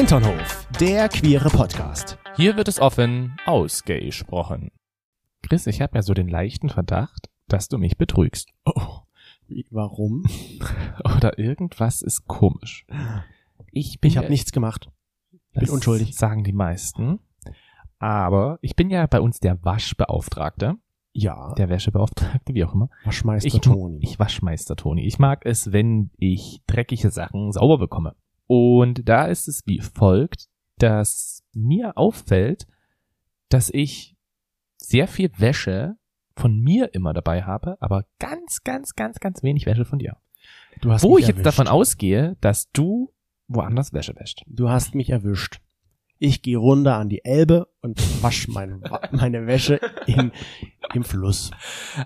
Hinternhof, der queere Podcast. Hier wird es offen ausgesprochen. Chris, ich habe ja so den leichten Verdacht, dass du mich betrügst. Oh, wie, warum? Oder irgendwas ist komisch. Ich bin Ich habe nichts gemacht. bin das unschuldig. Sagen die meisten. Aber ich bin ja bei uns der Waschbeauftragte, Ja, der Wäschebeauftragte, wie auch immer. Waschmeister Ich, Toni. ich Waschmeister Toni. Ich mag es, wenn ich dreckige Sachen sauber bekomme. Und da ist es wie folgt, dass mir auffällt, dass ich sehr viel Wäsche von mir immer dabei habe, aber ganz, ganz, ganz, ganz wenig Wäsche von dir. du hast Wo ich jetzt erwischt. davon ausgehe, dass du woanders Wäsche wäscht. Du hast mich erwischt. Ich gehe runter an die Elbe und wasch mein, meine Wäsche in, im Fluss.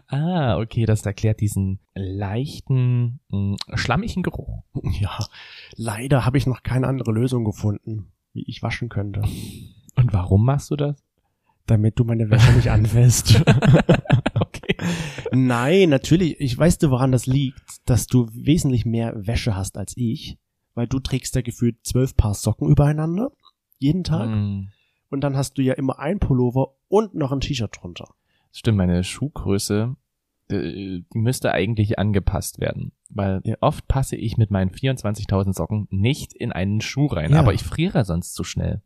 Ah, okay, das erklärt diesen leichten, mh, schlammigen Geruch. Ja, leider habe ich noch keine andere Lösung gefunden, wie ich waschen könnte, Und warum machst du das? damit du meine Wäsche nicht anfällst. okay. Nein, natürlich. Ich weiß du, woran das liegt, dass du wesentlich mehr Wäsche hast als ich, weil du trägst ja gefühlt zwölf Paar Socken übereinander jeden Tag Hm. und dann hast du ja immer ein Pullover und noch ein T-Shirt drunter. Stimmt, meine Schuhgröße, äh, die müsste eigentlich angepasst werden. Weil Ja. oft passe ich mit meinen 24.000 Socken nicht in einen Schuh rein. Ja. Aber ich friere sonst zu schnell.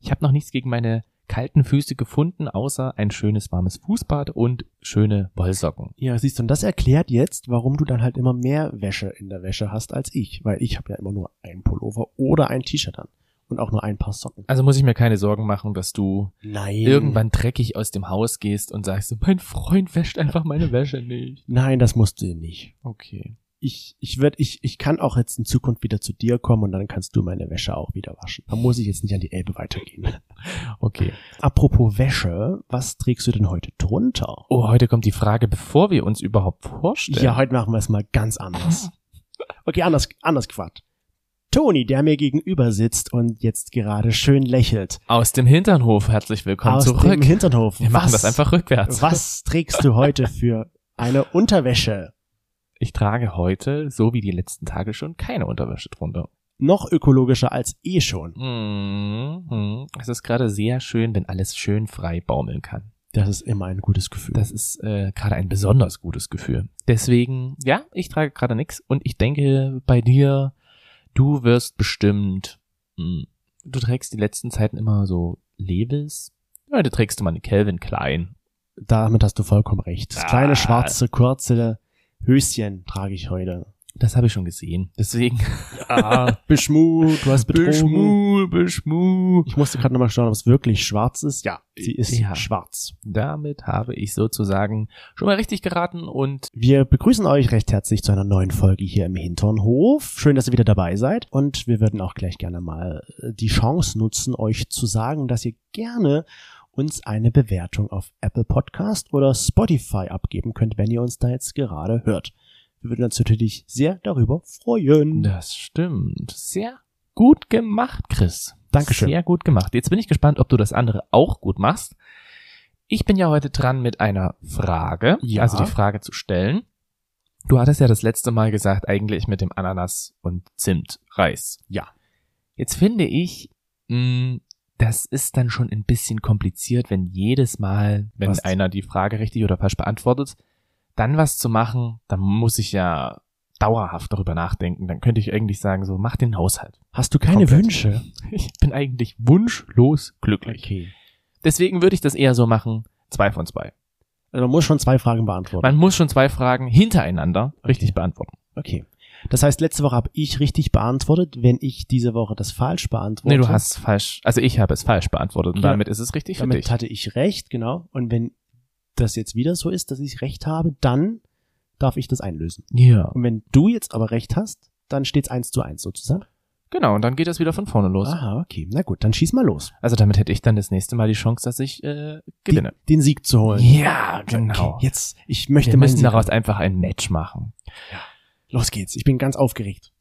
Ich habe noch nichts gegen meine kalten Füße gefunden, außer ein schönes warmes Fußbad und schöne Wollsocken. Ja, siehst du, und das erklärt jetzt, warum du dann halt immer mehr Wäsche in der Wäsche hast als ich, weil ich habe ja immer nur ein Pullover oder ein T-Shirt an und auch nur ein paar Socken. Also muss ich mir keine Sorgen machen, dass du Nein. irgendwann dreckig aus dem Haus gehst und sagst, mein Freund wäscht einfach meine Wäsche nicht. Nein, das musst du nicht. Okay. Ich, ich werd, ich, ich kann auch jetzt in Zukunft wieder zu dir kommen und dann kannst du meine Wäsche auch wieder waschen. Da muss ich jetzt nicht an die Elbe weitergehen. Okay. Apropos Wäsche, was trägst du denn heute drunter? Oh, heute kommt die Frage, bevor wir uns überhaupt vorstellen. Ja, heute machen wir es mal ganz anders. Okay, anders, anders gefragt. Toni, der mir gegenüber sitzt und jetzt gerade schön lächelt. Aus dem Hinternhof, herzlich willkommen aus zurück. dem Hinternhof. wir machen was, das einfach rückwärts. Was trägst du heute für eine Unterwäsche? Ich trage heute, so wie die letzten Tage schon, keine Unterwäsche drunter. Noch ökologischer als eh schon. Mhm. Es ist gerade sehr schön, wenn alles schön frei baumeln kann. Das ist immer ein gutes Gefühl. Das ist äh, gerade ein besonders gutes Gefühl. Deswegen, ja, ich trage gerade nichts und ich denke bei dir, du wirst bestimmt, mh, du trägst die letzten Zeiten immer so Levis. Heute trägst du mal eine Calvin Klein. Damit hast du vollkommen recht. Das Ah. kleine schwarze, kurze Höschen trage ich heute. Das habe ich schon gesehen. Deswegen. Ah, Beschmu, du hast betrogen. Beschmu, Beschmu. Ich musste gerade nochmal schauen, ob es wirklich schwarz ist. Ja, sie ist Ja. schwarz. Damit habe ich sozusagen schon mal richtig geraten und Wir begrüßen euch recht herzlich zu einer neuen Folge hier im Hinternhof. Schön, dass ihr wieder dabei seid. Und wir würden auch gleich gerne mal äh, die Chance nutzen, euch zu sagen, dass ihr gerne uns eine Bewertung auf Apple Podcast oder Spotify abgeben könnt, wenn ihr uns da jetzt gerade hört. Wir würden uns natürlich sehr darüber freuen. das stimmt. Sehr gut gemacht, Chris. Dankeschön. Sehr gut gemacht. Jetzt bin ich gespannt, ob du das andere auch gut machst. Ich bin ja heute dran mit einer Frage, Ja. also die Frage zu stellen. Du hattest ja das letzte Mal gesagt, eigentlich mit dem Ananas und Zimtreis. Ja. Jetzt finde ich, mh, das ist dann schon ein bisschen kompliziert, wenn jedes Mal, wenn Was? einer die Frage richtig oder falsch beantwortet, dann was zu machen, dann muss ich ja dauerhaft darüber nachdenken. Dann könnte ich eigentlich sagen, so, mach den Haushalt. Hast du keine Komplett. Wünsche? Ich bin eigentlich wunschlos glücklich. Okay. Deswegen würde ich das eher so machen, zwei von zwei. Also man muss schon zwei Fragen beantworten. Man muss schon zwei Fragen hintereinander richtig Okay. beantworten. Okay. Das heißt, letzte Woche habe ich richtig beantwortet. Wenn ich diese Woche das falsch beantworte, Nee, du hast falsch, also ich habe es falsch beantwortet und Ja. damit ist es richtig für damit dich. hatte ich recht, genau. Und wenn das jetzt wieder so ist, dass ich recht habe, dann darf ich das einlösen. Ja, Und wenn du jetzt aber recht hast, dann steht's eins zu eins sozusagen. genau, und dann geht das wieder von vorne los. Aha, okay. Na gut, dann schieß mal los. Also damit hätte ich dann das nächste Mal die Chance, dass ich äh, gewinne. Den, den Sieg zu holen. Ja, genau. Okay, jetzt, ich möchte Wir müssen Sieg daraus haben. einfach ein Match machen. Los geht's. Ich bin ganz aufgeregt.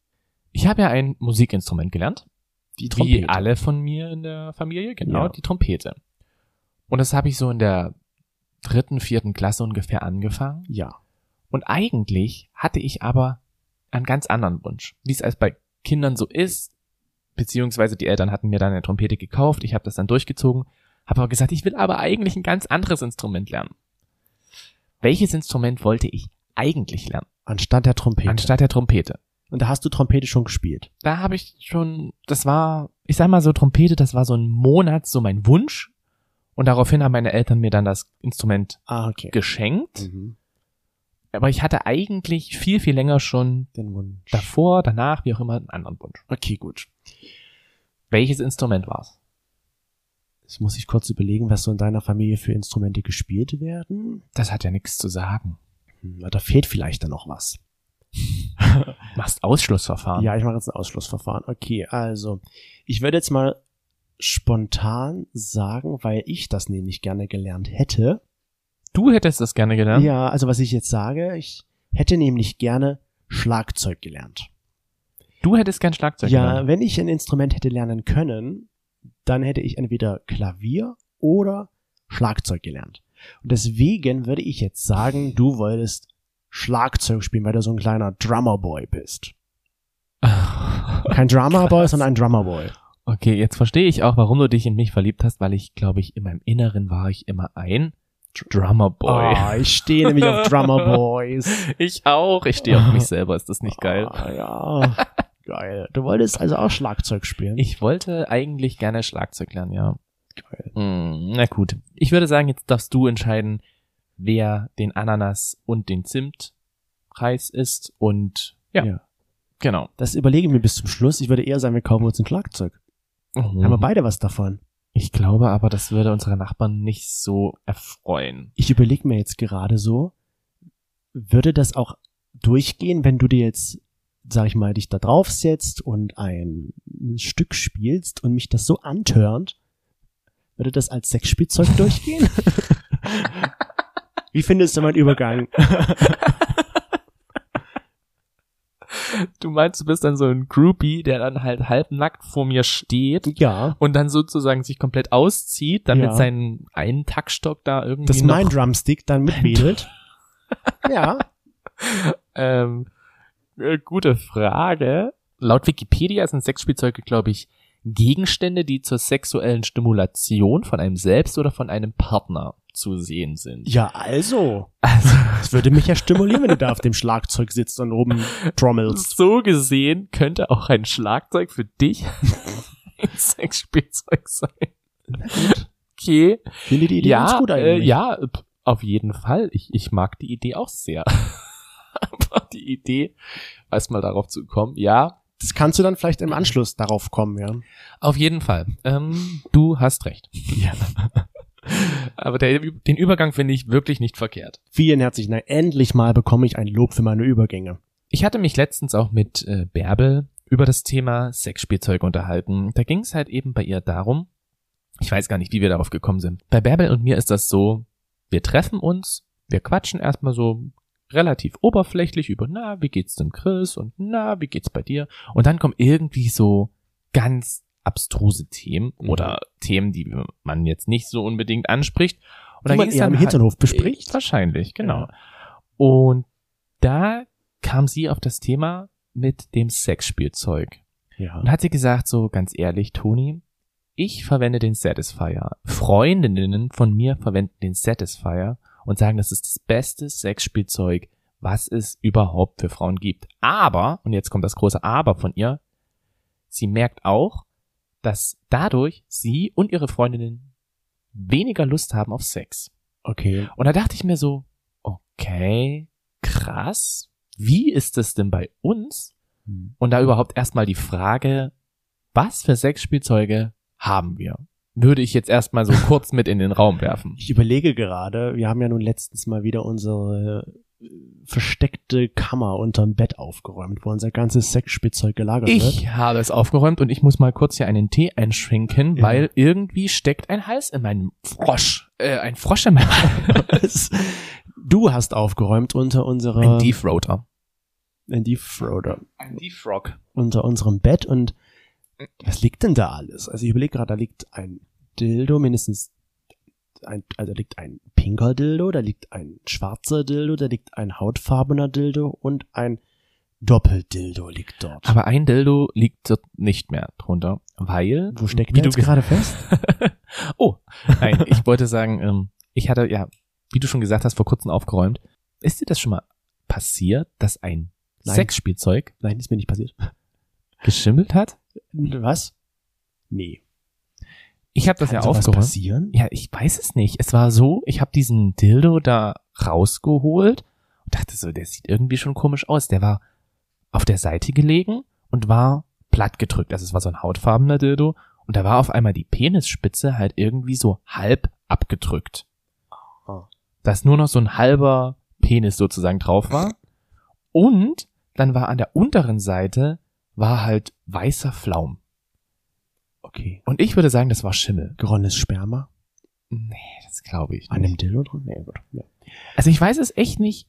Ich habe ja ein Musikinstrument gelernt, Die wie Trompete. alle von mir in der Familie, genau, Ja. die Trompete. Und das habe ich so in der dritten, vierten Klasse ungefähr angefangen. Ja. Und eigentlich hatte ich aber einen ganz anderen Wunsch. Wie es als bei Kindern so ist, beziehungsweise die Eltern hatten mir dann eine Trompete gekauft, ich habe das dann durchgezogen, habe aber gesagt, ich will aber eigentlich ein ganz anderes Instrument lernen. Welches Instrument wollte ich eigentlich lernen? Anstatt der Trompete. Anstatt der Trompete. Und da hast du Trompete schon gespielt. Da habe ich schon, das war, ich sag mal so Trompete, das war so ein Monat so mein Wunsch. Und daraufhin haben meine Eltern mir dann das Instrument Ah, okay. geschenkt. Mhm. Aber ich hatte eigentlich viel, viel länger schon Den Wunsch. davor, danach, wie auch immer, einen anderen Wunsch. Okay, gut. Welches Instrument war's? Jetzt muss ich kurz überlegen, was so in deiner Familie für Instrumente gespielt werden. Das hat ja nichts zu sagen. Hm, da fehlt vielleicht dann noch was. Machst Ausschlussverfahren. Ja, ich mache jetzt ein Ausschlussverfahren. Okay, also ich würde jetzt mal spontan sagen, weil ich das nämlich gerne gelernt hätte. Du hättest das gerne gelernt? Ja, also was ich jetzt sage, ich hätte nämlich gerne Schlagzeug gelernt. Du hättest gern Schlagzeug ja, gelernt. wenn ich ein Instrument hätte lernen können, dann hätte ich entweder Klavier oder Schlagzeug gelernt. Und deswegen würde ich jetzt sagen, du wolltest Schlagzeug spielen, weil du so ein kleiner Drummerboy bist. Kein Drummerboy, sondern ein Drummerboy. Okay, jetzt verstehe ich auch, warum du dich in mich verliebt hast, weil ich, glaube ich, in meinem Inneren war ich immer ein Drummerboy. Ah, ich stehe nämlich auf Drummerboys. Ich auch. Ich stehe auf mich selber. Ist das nicht geil? Ah, ja, geil. Du wolltest also auch Schlagzeug spielen? Ich wollte eigentlich gerne Schlagzeug lernen, ja. geil. Hm, na gut. Ich würde sagen, jetzt darfst du entscheiden, wer den Ananas und den Zimtreis isst und ja, Ja. genau. Das überlege ich mir bis zum Schluss. Ich würde eher sagen, wir kaufen uns ein Schlagzeug. Haben wir beide was davon? Ich glaube aber, das würde unsere Nachbarn nicht so erfreuen. Ich überlege mir jetzt gerade so, würde das auch durchgehen, wenn du dir jetzt, sag ich mal, dich da draufsetzt und ein Stück spielst und mich das so antörnt, würde das als Sexspielzeug durchgehen? Wie findest du meinen Übergang? Du meinst, du bist dann so ein Groupie, der dann halt halbnackt vor mir steht Ja, und dann sozusagen sich komplett auszieht, dann Ja. mit seinem einen Taktstock da irgendwie dass mein Drumstick dann mitwedelt. ja, ähm, äh, gute Frage. Laut Wikipedia sind Sexspielzeuge, glaube ich, Gegenstände, die zur sexuellen Stimulation von einem selbst oder von einem Partner zu sehen sind. ja, also. Also, Das würde mich ja stimulieren, wenn du da auf dem Schlagzeug sitzt und rumtrommelst. so gesehen könnte auch ein Schlagzeug für dich ein Sexspielzeug sein. Okay. Finde die Idee ja, ganz gut äh, eigentlich. ja, p- auf jeden Fall. Ich, ich mag die Idee auch sehr. Aber die Idee, erstmal darauf zu kommen, ja, Das kannst du dann vielleicht im Anschluss darauf kommen, ja. auf jeden Fall. Ähm, du hast recht. Ja. Aber der, den Übergang finde ich wirklich nicht verkehrt. Vielen herzlichen Dank. Endlich mal bekomme ich ein Lob für meine Übergänge. Ich hatte mich letztens auch mit äh, Bärbel über das Thema Sexspielzeug unterhalten. Da ging es halt eben bei ihr darum, ich weiß gar nicht, wie wir darauf gekommen sind. Bei Bärbel und mir ist das so, wir treffen uns, wir quatschen erstmal so relativ oberflächlich über, na, wie geht's dem Chris und na, wie geht's bei dir? Und dann kommen irgendwie so ganz abstruse Themen Mhm. oder Themen, die man jetzt nicht so unbedingt anspricht. Da man eher im halt- Hinternhof bespricht. Wahrscheinlich, genau. Ja. Und da kam sie auf das Thema mit dem Sexspielzeug. Ja. Und hat sie gesagt, so ganz ehrlich, Toni, ich verwende den Satisfier. Freundinnen von mir verwenden den Satisfier und sagen, das ist das beste Sexspielzeug, was es überhaupt für Frauen gibt. Aber, und jetzt kommt das große Aber von ihr, sie merkt auch, dass dadurch sie und ihre Freundinnen weniger Lust haben auf Sex. Okay. Und da dachte ich mir so, okay, krass. Wie ist es denn bei uns? Und da überhaupt erstmal die Frage, was für Sexspielzeuge haben wir? Würde ich jetzt erstmal so kurz mit in den Raum werfen. Ich überlege gerade, wir haben ja nun letztens mal wieder unsere versteckte Kammer unterm Bett aufgeräumt, wo unser ganzes Sexspielzeug gelagert wird. Ich habe es aufgeräumt und ich muss mal kurz hier einen Tee einschwenken, Ja. weil irgendwie steckt ein Hals in meinem Frosch. Äh, ein Frosch in meinem Hals. Du hast aufgeräumt unter unserer Ein Defroater. ein Defroader Ein Defrog. unter unserem Bett und was liegt denn da alles? Also ich überlege gerade, da liegt ein Dildo, mindestens ein, also da liegt ein pinker Dildo, da liegt ein schwarzer Dildo, da liegt ein hautfarbener Dildo und ein Doppeldildo liegt dort. Aber ein Dildo liegt dort nicht mehr drunter, weil. Wo steckt wie du gerade fest? oh, nein, ich wollte sagen, ähm, ich hatte ja, wie du schon gesagt hast, vor kurzem aufgeräumt. Ist dir das schon mal passiert, dass ein Nein. Sexspielzeug Nein, ist mir nicht passiert. geschimmelt hat? Was? Nee. Ich habe das ja sowas aufgeräumt. passieren? Ja, ich weiß es nicht. Es war so, ich habe diesen Dildo da rausgeholt und dachte so, der sieht irgendwie schon komisch aus. Der war auf der Seite gelegen und war platt gedrückt. Also es war so ein hautfarbener Dildo und da war auf einmal die Penisspitze halt irgendwie so halb abgedrückt. Ah. Dass nur noch so ein halber Penis sozusagen drauf war. Und dann war an der unteren Seite war halt weißer Flaum. Okay. Und ich würde sagen, das war Schimmel. Geronnenes Sperma? Nee, das glaube ich An nicht. dem Dildo drin? Nee, gut. Ja. Also ich weiß es echt nicht.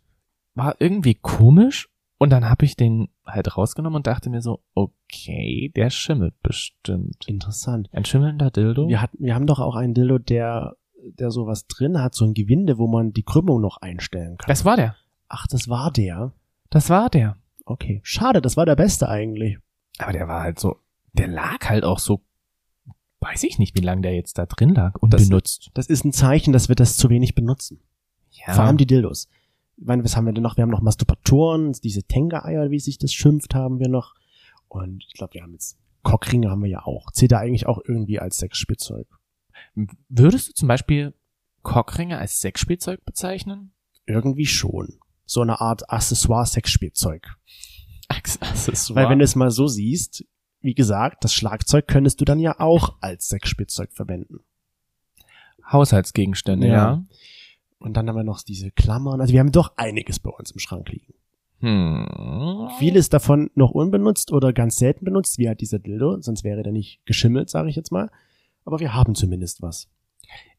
War irgendwie komisch. Und dann habe ich den halt rausgenommen und dachte mir so, okay, der schimmelt bestimmt. Interessant. Ein schimmelnder Dildo? Wir, hatten, wir haben doch auch einen Dildo, der, der sowas drin hat, so ein Gewinde, wo man die Krümmung noch einstellen kann. Das war der. Ach, das war der. Das war der. Okay. Schade, das war der beste eigentlich. Aber der war halt so, der lag halt auch so, weiß ich nicht, wie lange der jetzt da drin lag und Das- benutzt. Das ist ein Zeichen, dass wir das zu wenig benutzen. Ja. Vor allem die Dildos. Ich meine, was haben wir denn noch? Wir haben noch Masturbatoren, diese Tenga-Eier, wie sich das schimpft, haben wir noch. Und ich glaube, wir haben jetzt Cockringe haben wir ja auch. Zählt da eigentlich auch irgendwie als Sexspielzeug? Würdest du zum Beispiel Cockringe als Sexspielzeug bezeichnen? Irgendwie schon. So eine Art Accessoire-Sexspielzeug. Accessoire. Weil wenn du es mal so siehst, wie gesagt, das Schlagzeug könntest du dann ja auch als Sexspielzeug verwenden. Haushaltsgegenstände, Ja. ja. Und dann haben wir noch diese Klammern. Also wir haben doch einiges bei uns im Schrank liegen. Hm. Vieles davon noch unbenutzt oder ganz selten benutzt, wie halt dieser Dildo, sonst wäre der nicht geschimmelt, sage ich jetzt mal. Aber wir haben zumindest was.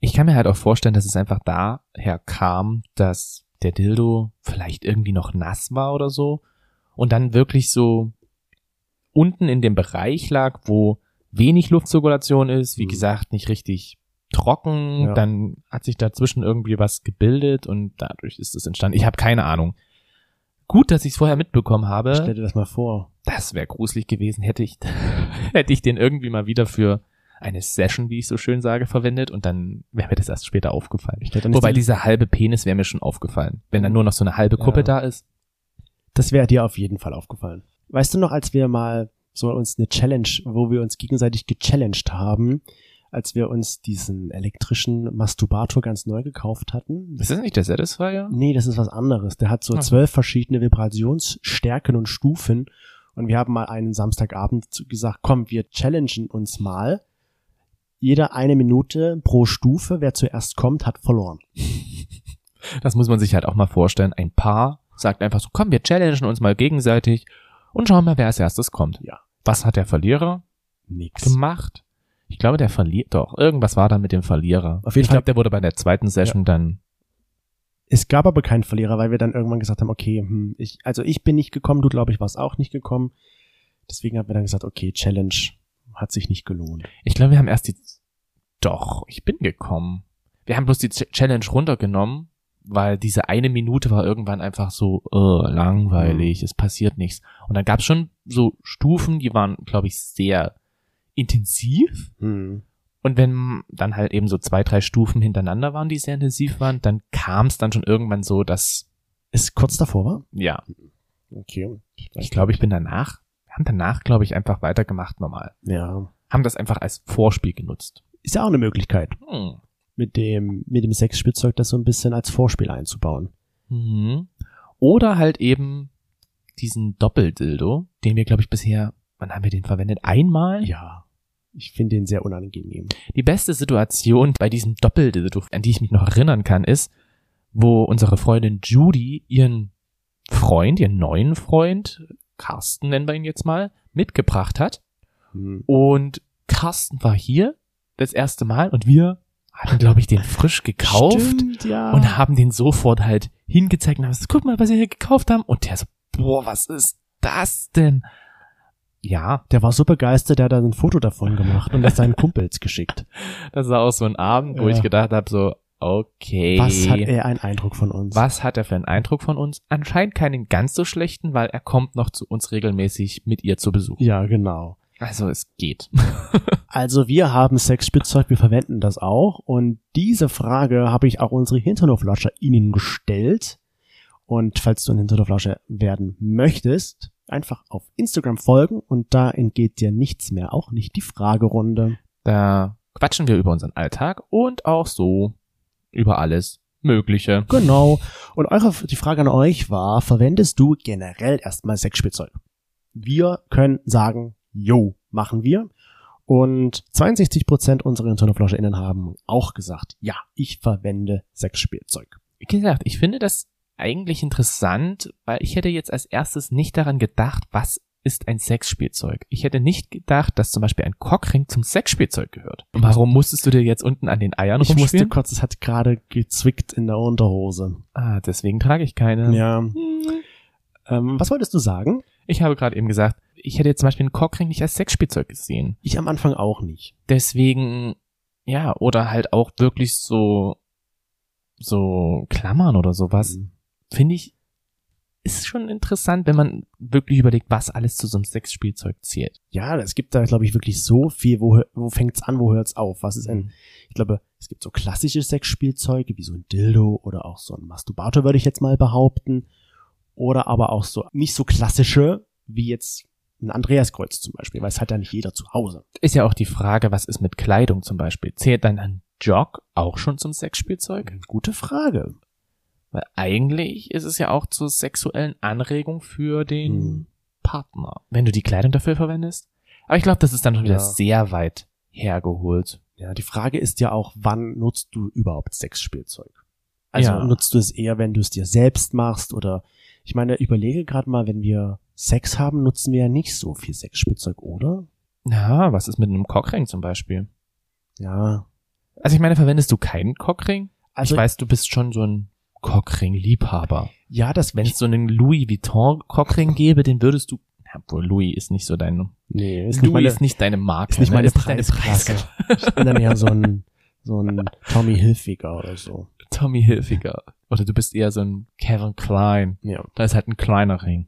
Ich kann mir halt auch vorstellen, dass es einfach daher kam, dass der Dildo vielleicht irgendwie noch nass war oder so und dann wirklich so unten in dem Bereich lag, wo wenig Luftzirkulation ist, wie Mhm. gesagt, nicht richtig trocken, Ja. dann hat sich dazwischen irgendwie was gebildet und dadurch ist es entstanden. Ich habe keine Ahnung. Gut, dass ich es vorher mitbekommen habe. Stell dir das mal vor. Das wäre gruselig gewesen, hätte ich, hätte ich den irgendwie mal wieder für eine Session, wie ich so schön sage, verwendet und dann wäre mir das erst später aufgefallen. Wobei die- dieser halbe Penis wäre mir schon aufgefallen. Wenn dann nur noch so eine halbe Kuppe Ja. da ist. Das wäre dir auf jeden Fall aufgefallen. Weißt du noch, als wir mal so uns eine Challenge, wo wir uns gegenseitig gechallenged haben, als wir uns diesen elektrischen Masturbator ganz neu gekauft hatten? Ist das nicht der Satisfier? Nee, das ist was anderes. Der hat so zwölf verschiedene Vibrationsstärken und Stufen. Und wir haben mal einen Samstagabend gesagt, komm, wir challengen uns mal. Jeder eine Minute pro Stufe. Wer zuerst kommt, hat verloren. Das muss man sich halt auch mal vorstellen. Ein Paar sagt einfach so, komm, wir challengen uns mal gegenseitig und schauen mal, wer als erstes kommt. Ja. Was hat der Verlierer Nix. gemacht? Ich glaube, der verliert doch. Irgendwas war dann mit dem Verlierer. Auf jeden ich glaube, der wurde bei der zweiten Session dann. Es gab aber keinen Verlierer, weil wir dann irgendwann gesagt haben, okay, hm, ich, also ich bin nicht gekommen, du glaube ich warst auch nicht gekommen. Deswegen haben wir dann gesagt, okay, Challenge hat sich nicht gelohnt. Ich glaube, wir haben erst die. Doch, ich bin gekommen. Wir haben bloß die Ch- Challenge runtergenommen, weil diese eine Minute war irgendwann einfach so äh, langweilig, es passiert nichts. Und dann gab es schon so Stufen, die waren, glaube ich, sehr intensiv. Hm. Und wenn dann halt eben so zwei, drei Stufen hintereinander waren, die sehr intensiv waren, dann kam es dann schon irgendwann so, dass, Ist kurz davor war? ja, Okay. ich glaube, ich bin danach, wir haben danach, glaube ich, einfach weitergemacht normal. Ja. Haben das einfach als Vorspiel genutzt. Ist ja auch eine Möglichkeit, Hm. Mit dem, mit dem Sexspielzeug das so ein bisschen als Vorspiel einzubauen. Mhm. Oder halt eben diesen Doppeldildo, den wir, glaube ich, bisher, wann haben wir den verwendet? Einmal? Ja. Ich finde den sehr unangenehm. Die beste Situation bei diesem Doppeldildo, an die ich mich noch erinnern kann, ist, wo unsere Freundin Judy ihren Freund, ihren neuen Freund, Carsten nennen wir ihn jetzt mal, mitgebracht hat. Hm. Und Carsten war hier das erste Mal und wir hatten, glaube ich, den frisch gekauft. Stimmt, ja. und haben den sofort halt hingezeigt und haben gesagt, guck mal, was wir hier gekauft haben. Und der so, boah, was ist das denn? Ja, der war so begeistert, der hat dann ein Foto davon gemacht und das seinen Kumpels geschickt. das war auch so ein Abend, wo Ja. ich gedacht habe, so, Okay. Was hat er einen Eindruck von uns? Was hat er für einen Eindruck von uns? Anscheinend keinen ganz so schlechten, weil er kommt noch zu uns regelmäßig mit ihr zu Besuch. Ja, genau. Also es geht. Also wir haben Sexspielzeug, wir verwenden das auch. Und diese Frage habe ich auch unsere Hinternoflascher Ihnen gestellt. Und falls du ein Hinternoflascher werden möchtest, einfach auf Instagram folgen und da entgeht dir nichts mehr, auch nicht die Fragerunde. Da quatschen wir über unseren Alltag und auch so über alles Mögliche. Genau. Und eure, die Frage an euch war, verwendest du generell erstmal Sexspielzeug? Wir können sagen, jo, machen wir. Und 62% unserer InternetflauscherInnen haben auch gesagt, ja, ich verwende Sexspielzeug. Wie gesagt, ich finde das eigentlich interessant, weil ich hätte jetzt als erstes nicht daran gedacht, was ist ein Sexspielzeug. Ich hätte nicht gedacht, dass zum Beispiel ein Cockring zum Sexspielzeug gehört. Und warum musstest du dir jetzt unten an den Eiern Ich musste rumspielen? kurz, es hat gerade gezwickt in der Unterhose. Ah, deswegen trage ich keine. Ja. Hm. Ähm, was wolltest du sagen? Ich habe gerade eben gesagt, ich hätte jetzt zum Beispiel einen Cockring nicht als Sexspielzeug gesehen. Ich am Anfang auch nicht. Deswegen, ja, oder halt auch wirklich so, so Klammern oder sowas. Mhm. Finde ich, ist schon interessant, wenn man wirklich überlegt, was alles zu so einem Sexspielzeug zählt. Ja, es gibt da, glaube ich, wirklich so viel. Wo, wo fängt's an, wo hört's auf? Was ist ein, ich glaube, es gibt so klassische Sexspielzeuge, wie so ein Dildo oder auch so ein Masturbator, würde ich jetzt mal behaupten. Oder aber auch so nicht so klassische, wie jetzt ein Andreaskreuz zum Beispiel, weil es hat ja nicht jeder zu Hause. Ist ja auch die Frage, was ist mit Kleidung zum Beispiel? Zählt dann ein Jog auch schon zum Sexspielzeug? Gute Frage. Weil eigentlich ist es ja auch zur sexuellen Anregung für den Hm. Partner, wenn du die Kleidung dafür verwendest. Aber ich glaube, das ist dann schon wieder Ja. sehr weit hergeholt. Ja, die Frage ist ja auch, wann nutzt du überhaupt Sexspielzeug? Also Ja. nutzt du es eher, wenn du es dir selbst machst oder ich meine, überlege gerade mal, wenn wir Sex haben, nutzen wir ja nicht so viel Sexspielzeug, oder? Ja, was ist mit einem Cockring zum Beispiel? Ja. Also ich meine, verwendest du keinen Cockring? Also ich weiß, du bist schon so ein Cockring-Liebhaber. ja, das Wenn es so einen Louis Vuitton Cockring gäbe, den würdest du, obwohl Louis ist nicht so dein, nee, ist Louis nicht meine, ist nicht deine Marke. ist nicht ne? meine deine Preisklasse. Ich bin dann eher so ein so ein Tommy Hilfiger oder so. Tommy Hilfiger. Oder du bist eher so ein Kevin Klein. Ja. Da ist halt ein kleiner Ring.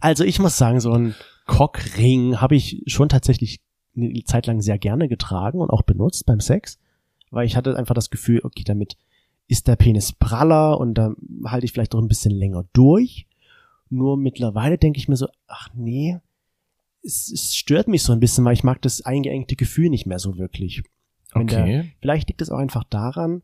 Also ich muss sagen, so ein Cockring habe ich schon tatsächlich eine Zeit lang sehr gerne getragen und auch benutzt beim Sex, weil ich hatte einfach das Gefühl, okay, damit ist der Penis praller und da halte ich vielleicht auch ein bisschen länger durch. Nur mittlerweile denke ich mir so, ach nee, es, es stört mich so ein bisschen, weil ich mag das eingeengte Gefühl nicht mehr so wirklich. Wenn der- Okay. Vielleicht liegt es auch einfach daran,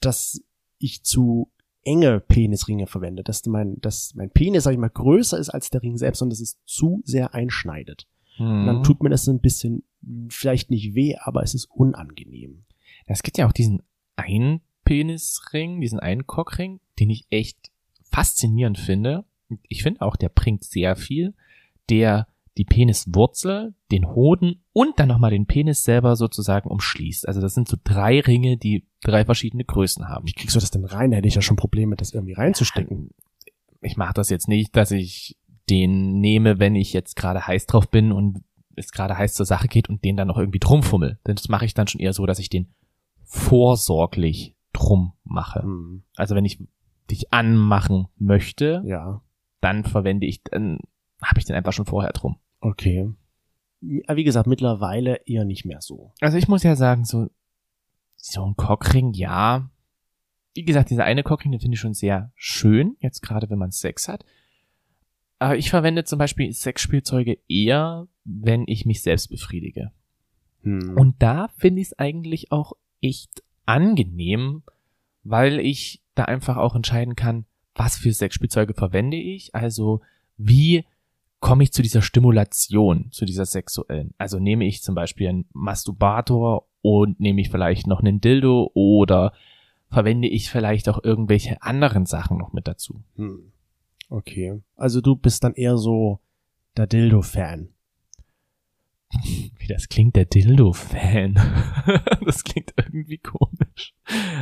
dass ich zu enge Penisringe verwende, dass mein, dass mein Penis, sag ich mal, größer ist als der Ring selbst und dass es zu sehr einschneidet. Und dann tut mir das so ein bisschen, vielleicht nicht weh, aber es ist unangenehm. Es gibt ja auch diesen einen Penisring, diesen einen Cockring, den ich echt faszinierend finde. Ich finde auch, der bringt sehr viel. Der die Peniswurzel, den Hoden und dann nochmal den Penis selber sozusagen umschließt. Also das sind so drei Ringe, die drei verschiedene Größen haben. Wie kriegst du das denn rein? Da hätte ich ja schon Probleme, das irgendwie reinzustecken. Ich mache das jetzt nicht, dass ich den nehme, wenn ich jetzt gerade heiß drauf bin und es gerade heiß zur Sache geht und den dann noch irgendwie drum fummel. Denn das mache ich dann schon eher so, dass ich den vorsorglich drum mache. Hm, Also wenn ich dich anmachen möchte, ja, dann verwende ich, dann habe ich den einfach schon vorher drum. okay. Aber Wie gesagt, mittlerweile eher nicht mehr so. Also ich muss ja sagen, so, so ein Cockring, ja. Wie gesagt, dieser eine Cockring, den finde ich schon sehr schön, jetzt gerade wenn man Sex hat. Aber ich verwende zum Beispiel Sexspielzeuge eher, wenn ich mich selbst befriedige. Hm. Und da finde ich es eigentlich auch echt angenehm, weil ich da einfach auch entscheiden kann, was für Sexspielzeuge verwende ich, also wie komme ich zu dieser Stimulation, zu dieser sexuellen. Also nehme ich zum Beispiel einen Masturbator und nehme ich vielleicht noch einen Dildo oder verwende ich vielleicht auch irgendwelche anderen Sachen noch mit dazu. Hm. Okay. Also du bist dann eher so der Dildo-Fan. Wie das klingt, der Dildo-Fan. das klingt irgendwie komisch.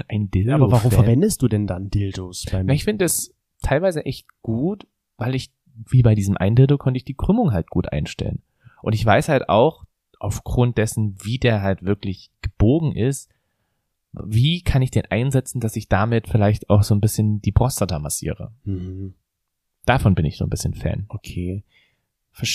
Ein Dildo. Aber warum verwendest du denn dann Dildos beim ich finde es teilweise echt gut, weil ich, wie bei diesem Eindildo, konnte ich die Krümmung halt gut einstellen. Und ich weiß halt auch, aufgrund dessen, wie der halt wirklich gebogen ist, wie kann ich den einsetzen, dass ich damit vielleicht auch so ein bisschen die Prostata massiere? Mhm. Davon bin ich so ein bisschen Fan. Okay.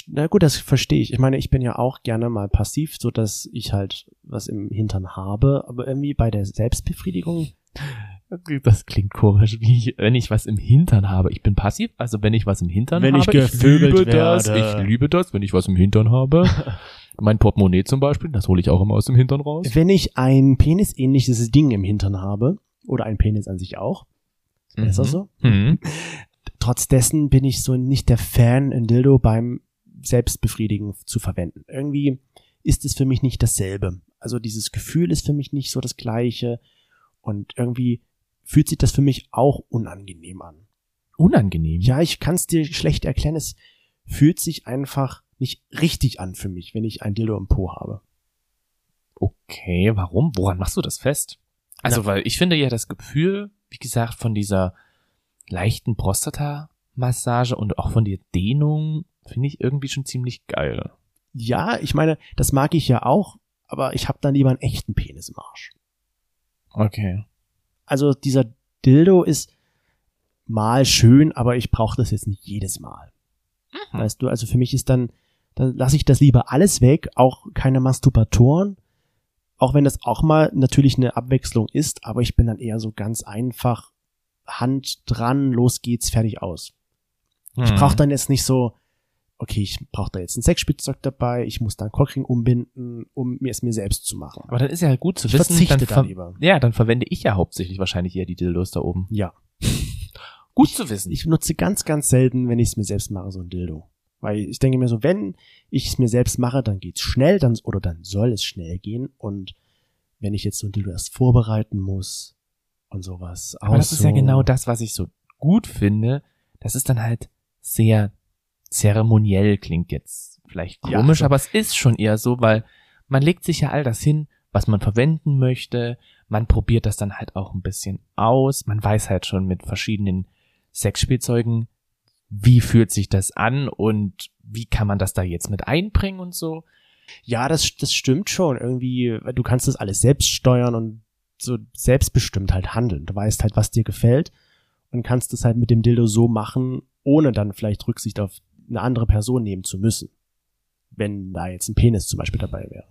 Na gut, das verstehe ich. Ich meine, ich bin ja auch gerne mal passiv, so dass ich halt was im Hintern habe, aber irgendwie bei der Selbstbefriedigung, Das klingt komisch, wie ich, wenn ich was im Hintern habe. Ich bin passiv, also wenn ich was im Hintern Wenn ich habe, gevögelt liebe das, werde. ich liebe das, wenn ich was im Hintern habe. mein Portemonnaie zum Beispiel, das hole ich auch immer aus dem Hintern raus. wenn ich ein penisähnliches Ding im Hintern habe, oder ein Penis an sich auch, ist besser Mhm. so, Mhm. trotz dessen bin ich so nicht der Fan, ein Dildo beim Selbstbefriedigen zu verwenden. Irgendwie ist es für mich nicht dasselbe. Also dieses Gefühl ist für mich nicht so das gleiche und irgendwie fühlt sich das für mich auch unangenehm an. Unangenehm. Ja, ich kann es dir schlecht erklären. Es fühlt sich einfach nicht richtig an für mich, wenn ich ein Dildo im Po habe. Okay, warum? Woran machst du das fest? Also, weil ich finde ja das Gefühl, wie gesagt, von dieser leichten Prostata-Massage und auch von der Dehnung finde ich irgendwie schon ziemlich geil. Ja, ich meine, das mag ich ja auch, aber ich habe dann lieber einen echten Penis im Arsch. Okay. Also dieser Dildo ist mal schön, aber ich brauche das jetzt nicht jedes Mal. Mhm. Weißt du, also für mich ist dann, dann lasse ich das lieber alles weg, auch keine Masturbatoren, auch wenn das auch mal natürlich eine Abwechslung ist, aber ich bin dann eher so ganz einfach Hand dran, los geht's, fertig aus. Ich Mhm. brauche dann jetzt nicht so, okay, ich brauche da jetzt ein Sexspielzeug dabei, ich muss da einen Cockring umbinden, um mir es mir selbst zu machen. Aber dann ist ja halt gut zu Ich wissen, verzichte dann da ver- lieber. Ja, dann verwende ich ja hauptsächlich wahrscheinlich eher die Dildos da oben. Ja. Gut zu wissen. Ich nutze ganz, ganz selten, wenn ich es mir selbst mache, so ein Dildo. Weil ich denke mir so, wenn ich es mir selbst mache, dann geht's schnell, dann, oder dann soll es schnell gehen. Und wenn ich jetzt so ein Dildo erst vorbereiten muss und sowas. Aber das ist ja genau das, was ich so gut finde. Das ist dann halt sehr zeremoniell, klingt jetzt vielleicht Ja, komisch, so- aber es ist schon eher so, weil man legt sich ja all das hin, was man verwenden möchte. Man probiert das dann halt auch ein bisschen aus. Man weiß halt schon mit verschiedenen Sexspielzeugen, wie fühlt sich das an und wie kann man das da jetzt mit einbringen und so. Ja, das, das stimmt schon. Irgendwie, du kannst das alles selbst steuern und so selbstbestimmt halt handeln. Du weißt halt, was dir gefällt und kannst es halt mit dem Dildo so machen, ohne dann vielleicht Rücksicht auf eine andere Person nehmen zu müssen. Wenn da jetzt ein Penis zum Beispiel dabei wäre.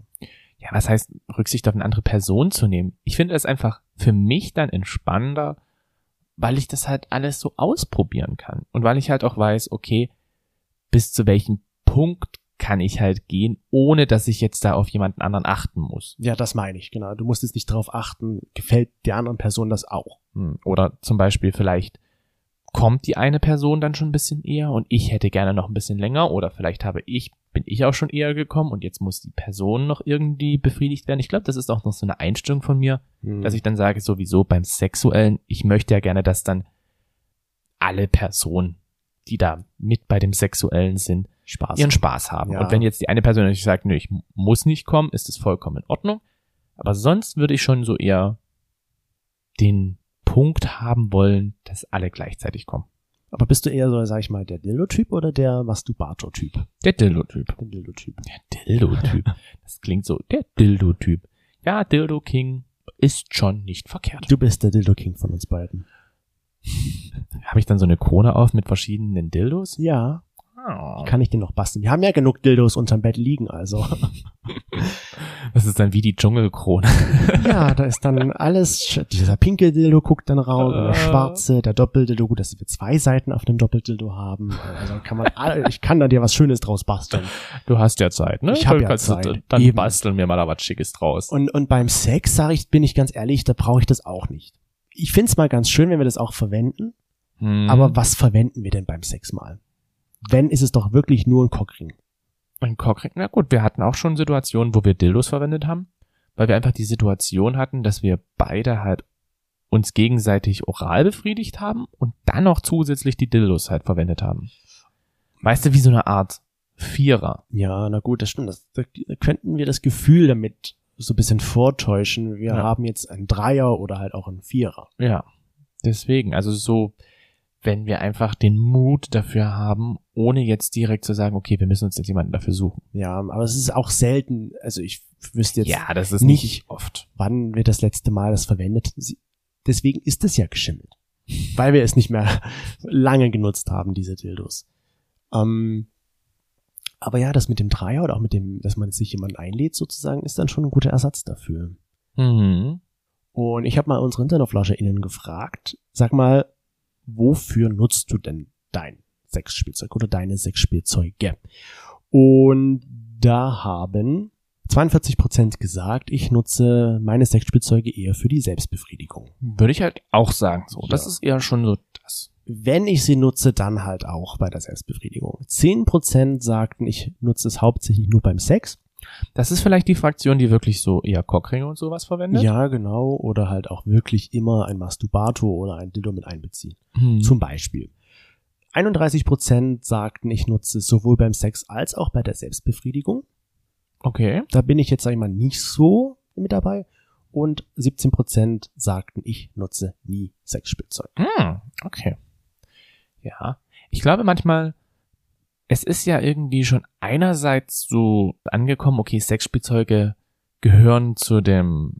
ja, was heißt, Rücksicht auf eine andere Person zu nehmen? Ich finde es einfach für mich dann entspannender, weil ich das halt alles so ausprobieren kann. Und weil ich halt auch weiß, okay, bis zu welchem Punkt kann ich halt gehen, ohne dass ich jetzt da auf jemanden anderen achten muss. Ja, das meine ich, genau. Du musst jetzt nicht darauf achten, gefällt der anderen Person das auch. Hm, Oder zum Beispiel vielleicht kommt die eine Person dann schon ein bisschen eher und ich hätte gerne noch ein bisschen länger oder vielleicht habe ich, bin ich auch schon eher gekommen und jetzt muss die Person noch irgendwie befriedigt werden. Ich glaube, das ist auch noch so eine Einstellung von mir, Hm. dass ich dann sage, sowieso beim Sexuellen, ich möchte ja gerne, dass dann alle Personen, die da mit bei dem Sexuellen sind, Spaß. ihren Spaß haben. Ja. Und wenn jetzt die eine Person natürlich sagt, nö, ich muss nicht kommen, ist es vollkommen in Ordnung. Aber sonst würde ich schon so eher den Punkt haben wollen, dass alle gleichzeitig kommen. Aber bist du eher so, sag ich mal, der Dildo-Typ oder der Masturbator-Typ? Der Dildo-Typ. Der Dildo-Typ. Der Dildo-Typ. Das klingt so, der Dildo-Typ. Ja, Dildo King ist schon nicht verkehrt. Du bist der Dildo-King von uns beiden. Habe ich dann so eine Krone auf mit verschiedenen Dildos? Ja, Oh. kann ich den noch basteln. Wir haben ja genug Dildos unterm Bett liegen, also. Das ist dann wie die Dschungelkrone. ja, da ist dann alles, dieser pinke Dildo guckt dann raus, und der Äh. schwarze, der Doppeldildo, gut, dass wir zwei Seiten auf dem Doppeldildo haben. Also kann man, alle- ich kann da dir was Schönes draus basteln. Du hast ja Zeit, ne? Ich hab Dann ja du- Zeit. Dann Eben. basteln wir mal da was Schickes draus. Und, und beim Sex, sage ich, bin ich ganz ehrlich, da brauche ich das auch nicht. Ich find's mal ganz schön, wenn wir das auch verwenden, Hm. aber was verwenden wir denn beim Sex mal? Wenn, ist es doch wirklich nur ein Cockring. Ein Cockring, na gut, wir hatten auch schon Situationen, wo wir Dildos verwendet haben, weil wir einfach die Situation hatten, dass wir beide halt uns gegenseitig oral befriedigt haben und dann noch zusätzlich die Dildos halt verwendet haben. Weißt du, wie so eine Art Vierer. Ja, na gut, das stimmt. Das, da könnten wir das Gefühl damit so ein bisschen vortäuschen. Wir Ja. haben jetzt einen Dreier oder halt auch einen Vierer. Ja. Deswegen, also so wenn wir einfach den Mut dafür haben, ohne jetzt direkt zu sagen, okay, wir müssen uns jetzt jemanden dafür suchen. Ja, aber es ist auch selten, also ich wüsste jetzt Ja, das ist nicht nicht oft. wann wir das letzte Mal das verwendet. Deswegen ist es ja geschimmelt. Weil wir es nicht mehr lange genutzt haben, diese Dildos. Ähm, aber ja, das mit dem Dreier oder auch mit dem, dass man sich jemanden einlädt sozusagen, ist dann schon ein guter Ersatz dafür. Mhm. Und ich habe mal unsere InternetflascheInnen gefragt, sag mal, wofür nutzt du denn dein Sexspielzeug oder deine Sexspielzeuge? Und da haben 42 Prozent gesagt, ich nutze meine Sexspielzeuge eher für die Selbstbefriedigung. Würde ich halt auch sagen, so. Das Ja. ist eher schon so das. Wenn ich sie nutze, dann halt auch bei der Selbstbefriedigung. 10 Prozent sagten, ich nutze es hauptsächlich nur beim Sex. Das ist vielleicht die Fraktion, die wirklich so eher Cockringe und sowas verwendet. Ja, genau. Oder halt auch wirklich immer ein Masturbator oder ein Dildo mit einbeziehen. Mhm. Zum Beispiel. 31% sagten, ich nutze es sowohl beim Sex als auch bei der Selbstbefriedigung. okay. Da bin ich jetzt, sag ich mal, nicht so mit dabei. Und 17% sagten, ich nutze nie Sexspielzeug. Hm, okay. Ja. Ich glaube manchmal, es ist ja irgendwie schon einerseits so angekommen, okay, Sexspielzeuge gehören zu dem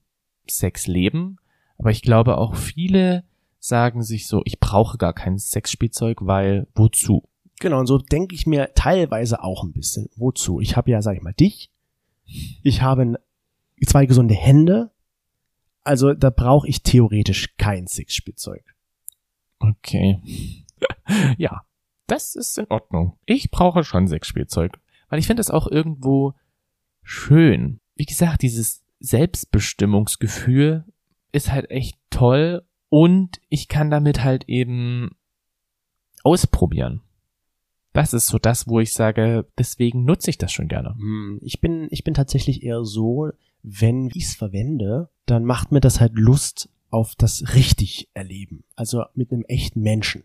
Sexleben, aber ich glaube auch viele sagen sich so, ich brauche gar kein Sexspielzeug, weil wozu? Genau, und so denke ich mir teilweise auch ein bisschen. Wozu? Ich habe ja, sag ich mal, dich. Ich habe zwei gesunde Hände. Also da brauche ich theoretisch kein Sexspielzeug. Okay. ja, das ist in Ordnung. Ich brauche schon Sexspielzeug, weil ich finde es auch irgendwo schön. Wie gesagt, dieses Selbstbestimmungsgefühl ist halt echt toll und ich kann damit halt eben ausprobieren. Das ist so das, wo ich sage, deswegen nutze ich das schon gerne. Hm, Ich bin, ich bin tatsächlich eher so, wenn ich es verwende, dann macht mir das halt Lust auf das richtig erleben. Also mit einem echten Menschen.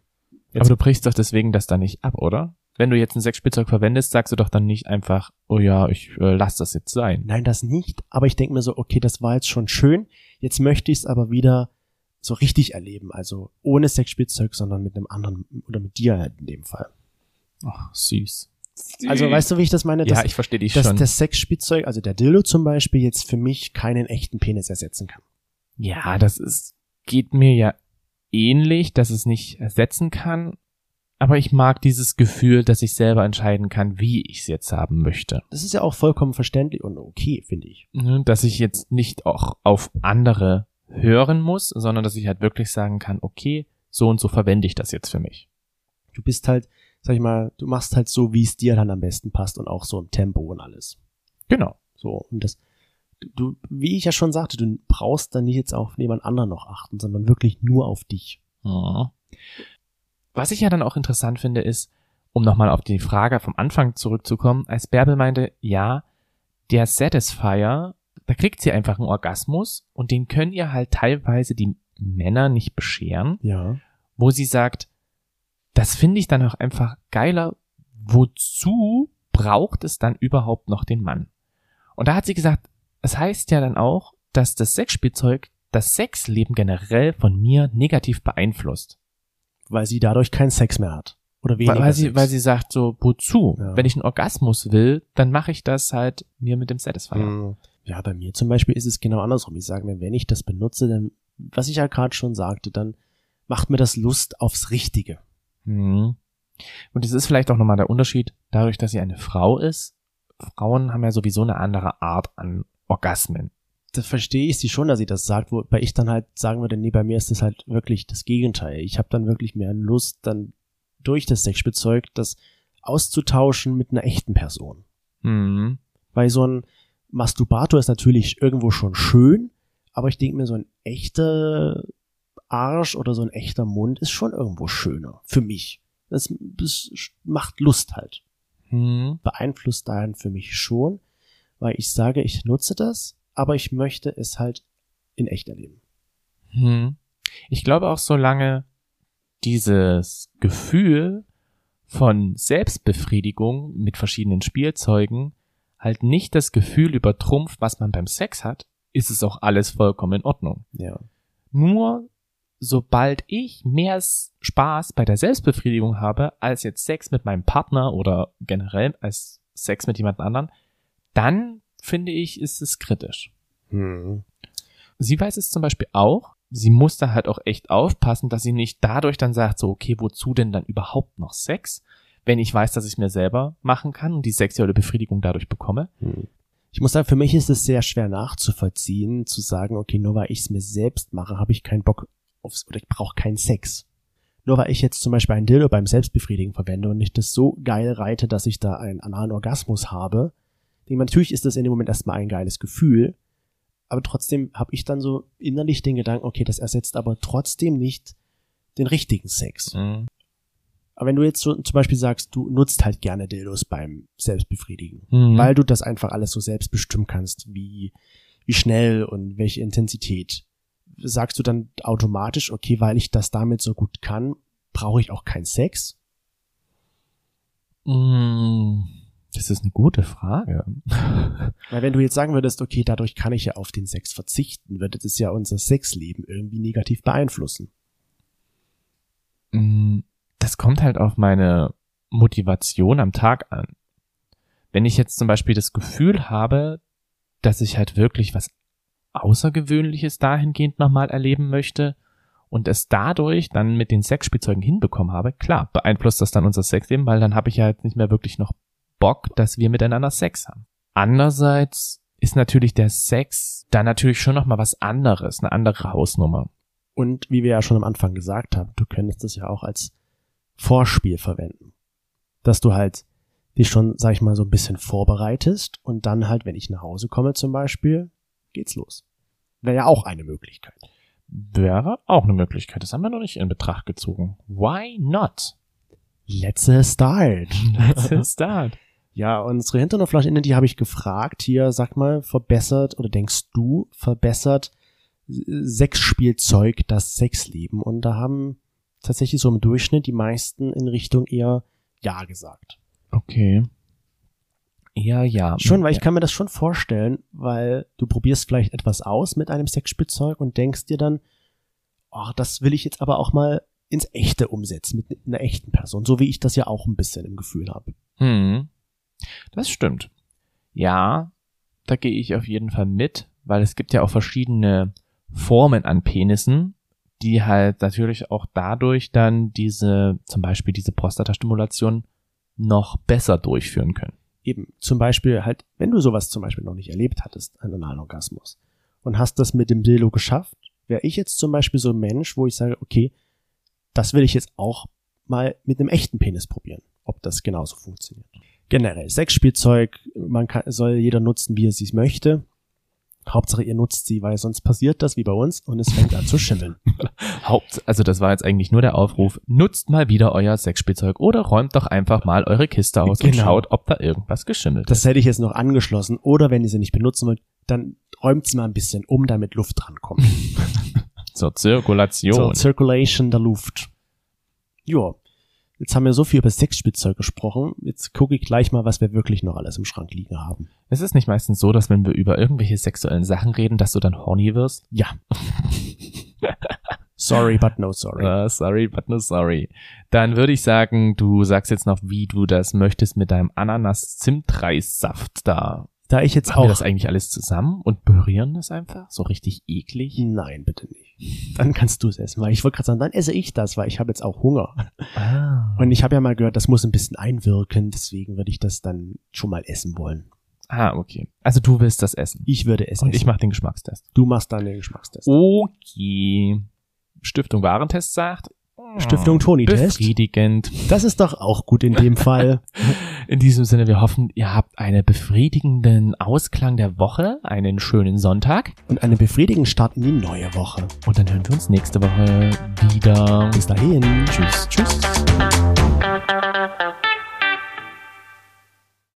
Jetzt- Aber du brichst doch deswegen das dann nicht ab, oder? Wenn du jetzt ein Sexspielzeug verwendest, sagst du doch dann nicht einfach, oh ja, ich äh, lass das jetzt sein. Nein, das nicht. Aber ich denke mir so, okay, das war jetzt schon schön. Jetzt möchte ich es aber wieder so richtig erleben. Also ohne Sexspielzeug, sondern mit einem anderen oder mit dir halt in dem Fall. Ach, süß. Also weißt du, wie ich das meine? ja, Dass, ich verstehe dich dass schon. das Sexspielzeug, also der Dildo zum Beispiel, jetzt für mich keinen echten Penis ersetzen kann. Ja, das ist, geht mir ja ähnlich, dass es nicht ersetzen kann. Aber ich mag dieses Gefühl, dass ich selber entscheiden kann, wie ich es jetzt haben möchte. Das ist ja auch vollkommen verständlich und okay, finde ich. Ne, Dass ich jetzt nicht auch auf andere hören muss, sondern dass ich halt wirklich sagen kann, okay, so und so verwende ich das jetzt für mich. Du bist halt, sag ich mal, du machst halt so, wie es dir dann am besten passt und auch so im Tempo und alles. Genau. So, und das, du- wie ich ja schon sagte, du brauchst dann nicht jetzt auf jemand anderen noch achten, sondern wirklich nur auf dich. Ja. Was ich ja dann auch interessant finde, ist, um nochmal auf die Frage vom Anfang zurückzukommen, als Bärbel meinte, ja, der Satisfier, da kriegt sie einfach einen Orgasmus und den können ihr halt teilweise die Männer nicht bescheren, Ja. wo sie sagt, das finde ich dann auch einfach geiler, wozu braucht es dann überhaupt noch den Mann? Und da hat sie gesagt, es heißt ja dann auch, dass das Sexspielzeug das Sexleben generell von mir negativ beeinflusst. Weil sie dadurch keinen Sex mehr hat. Oder weniger Weil, weil, sie, weil sie sagt so, wozu? Ja. Wenn ich einen Orgasmus will, dann mache ich das halt mir mit dem Satisfier. Mm, Ja, bei mir zum Beispiel ist es genau andersrum. Ich sage mir, wenn ich das benutze, dann, was ich ja gerade schon sagte, dann macht mir das Lust aufs Richtige. Mhm. Und es ist vielleicht auch nochmal der Unterschied, dadurch, dass sie eine Frau ist. Frauen haben ja sowieso eine andere Art an Orgasmen. Da verstehe ich sie schon, dass sie das sagt, wobei ich dann halt sagen würde, nee, bei mir ist das halt wirklich das Gegenteil. Ich habe dann wirklich mehr Lust, dann durch das Sexspielzeug das auszutauschen mit einer echten Person. Mhm. Weil so ein Masturbator ist natürlich irgendwo schon schön, aber ich denke mir, so ein echter Arsch oder so ein echter Mund ist schon irgendwo schöner. Für mich. Das, das macht Lust halt. Mhm. Beeinflusst dahin für mich schon, weil ich sage, ich nutze das, aber ich möchte es halt in echt erleben. Mhm. Ich glaube auch, solange dieses Gefühl von Selbstbefriedigung mit verschiedenen Spielzeugen halt nicht das Gefühl übertrumpft, was man beim Sex hat, ist es auch alles vollkommen in Ordnung. Ja. Nur sobald ich mehr Spaß bei der Selbstbefriedigung habe, als jetzt Sex mit meinem Partner oder generell als Sex mit jemand anderen, dann finde ich, ist es kritisch. Hm. Sie weiß es zum Beispiel auch. Sie muss da halt auch echt aufpassen, dass sie nicht dadurch dann sagt, so, okay, wozu denn dann überhaupt noch Sex? Wenn ich weiß, dass ich mir selber machen kann und die sexuelle Befriedigung dadurch bekomme. Hm. Ich muss sagen, für mich ist es sehr schwer nachzuvollziehen, zu sagen, okay, nur weil ich es mir selbst mache, habe ich keinen Bock aufs, oder ich brauche keinen Sex. Nur weil ich jetzt zum Beispiel ein Dildo beim Selbstbefriedigen verwende und ich das so geil reite, dass ich da einen analen Orgasmus habe, natürlich ist das in dem Moment erstmal ein geiles Gefühl, aber trotzdem habe ich dann so innerlich den Gedanken, okay, das ersetzt aber trotzdem nicht den richtigen Sex. Mhm. Aber wenn du jetzt so zum Beispiel sagst, du nutzt halt gerne Dildos beim Selbstbefriedigen, Mhm. weil du das einfach alles so selbst bestimmen kannst, wie, wie schnell und welche Intensität. Sagst du dann automatisch, okay, weil ich das damit so gut kann, brauche ich auch keinen Sex? Mm, Das ist eine gute Frage. Weil wenn du jetzt sagen würdest, okay, dadurch kann ich ja auf den Sex verzichten, würde das ja unser Sexleben irgendwie negativ beeinflussen. Mm, Das kommt halt auf meine Motivation am Tag an. Wenn ich jetzt zum Beispiel das Gefühl habe, dass ich halt wirklich was Außergewöhnliches dahingehend nochmal erleben möchte und es dadurch dann mit den Sexspielzeugen hinbekommen habe, klar, beeinflusst das dann unser Sexleben, weil dann habe ich ja jetzt nicht mehr wirklich noch Bock, dass wir miteinander Sex haben. Andererseits ist natürlich der Sex dann natürlich schon nochmal was anderes, eine andere Hausnummer. Und wie wir ja schon am Anfang gesagt haben, du könntest es ja auch als Vorspiel verwenden. Dass du halt dich schon, sag ich mal, so ein bisschen vorbereitest und dann halt, wenn ich nach Hause komme zum Beispiel, geht's los. Wäre ja auch eine Möglichkeit. Wäre auch eine Möglichkeit. Das haben wir noch nicht in Betracht gezogen. Why not? Let's start. Let's start. Ja, unsere Hinternoflascheninnen, die habe ich gefragt, hier, sag mal, verbessert oder denkst du, verbessert Sexspielzeug das Sexleben? Und da haben tatsächlich so im Durchschnitt die meisten in Richtung eher Ja gesagt. Okay. Ja, ja. Schon, weil ich kann mir das schon vorstellen, weil du probierst vielleicht etwas aus mit einem Sexspielzeug und denkst dir dann, oh, das will ich jetzt aber auch mal ins Echte umsetzen, mit einer echten Person, so wie ich das ja auch ein bisschen im Gefühl habe. Hm. Das stimmt. Ja, da gehe ich auf jeden Fall mit, weil es gibt ja auch verschiedene Formen an Penissen, die halt natürlich auch dadurch dann diese, zum Beispiel diese Prostatastimulation noch besser durchführen können. Eben, zum Beispiel halt, wenn du sowas zum Beispiel noch nicht erlebt hattest, einen analen Orgasmus, und hast das mit dem Dildo geschafft, wäre ich jetzt zum Beispiel so ein Mensch, wo ich sage, okay, das will ich jetzt auch mal mit einem echten Penis probieren, ob das genauso funktioniert. Generell, Sexspielzeug, man kann, soll jeder nutzen, wie er es möchte. Hauptsache ihr nutzt sie, weil sonst passiert das wie bei uns und es fängt an zu schimmeln. Haupt, also das war jetzt eigentlich nur der Aufruf, nutzt mal wieder euer Sexspielzeug oder räumt doch einfach mal eure Kiste aus und Genau. schaut, ob da irgendwas geschimmelt Das ist. hätte ich jetzt noch angeschlossen. Oder wenn ihr sie nicht benutzen wollt, dann räumt sie mal ein bisschen um, damit Luft drankommt. Zur Zirkulation. So, Circulation der Luft. Ja, jetzt haben wir so viel über Sexspielzeug gesprochen. Jetzt gucke ich gleich mal, was wir wirklich noch alles im Schrank liegen haben. es ist nicht meistens so, dass wenn wir über irgendwelche sexuellen Sachen reden, dass du dann horny wirst. Ja. sorry, but no sorry. Uh, sorry, but no sorry. Dann würde ich sagen, du sagst jetzt noch, wie du das möchtest mit deinem Ananas-Zimtreissaft da. Da ich jetzt Machen wir auch... das eigentlich alles zusammen und berühren das einfach? So richtig eklig? Nein, bitte nicht. Dann kannst du es essen, weil ich wollte gerade sagen, dann esse ich das, weil ich habe jetzt auch Hunger. Ah. Und ich habe ja mal gehört, das muss ein bisschen einwirken, deswegen würde ich das dann schon mal essen wollen. ah, okay. Also du willst das essen. Ich würde es Und ich essen. mache den Geschmackstest. du machst dann den Geschmackstest. Okay. Stiftung Warentest sagt. Stiftung Toni-Test. Befriedigend. Das ist doch auch gut in dem Fall. In diesem Sinne, wir hoffen, ihr habt einen befriedigenden Ausklang der Woche, einen schönen Sonntag Und einen befriedigenden Start in die neue Woche. und dann hören wir uns nächste Woche wieder. Bis dahin. Tschüss. Tschüss.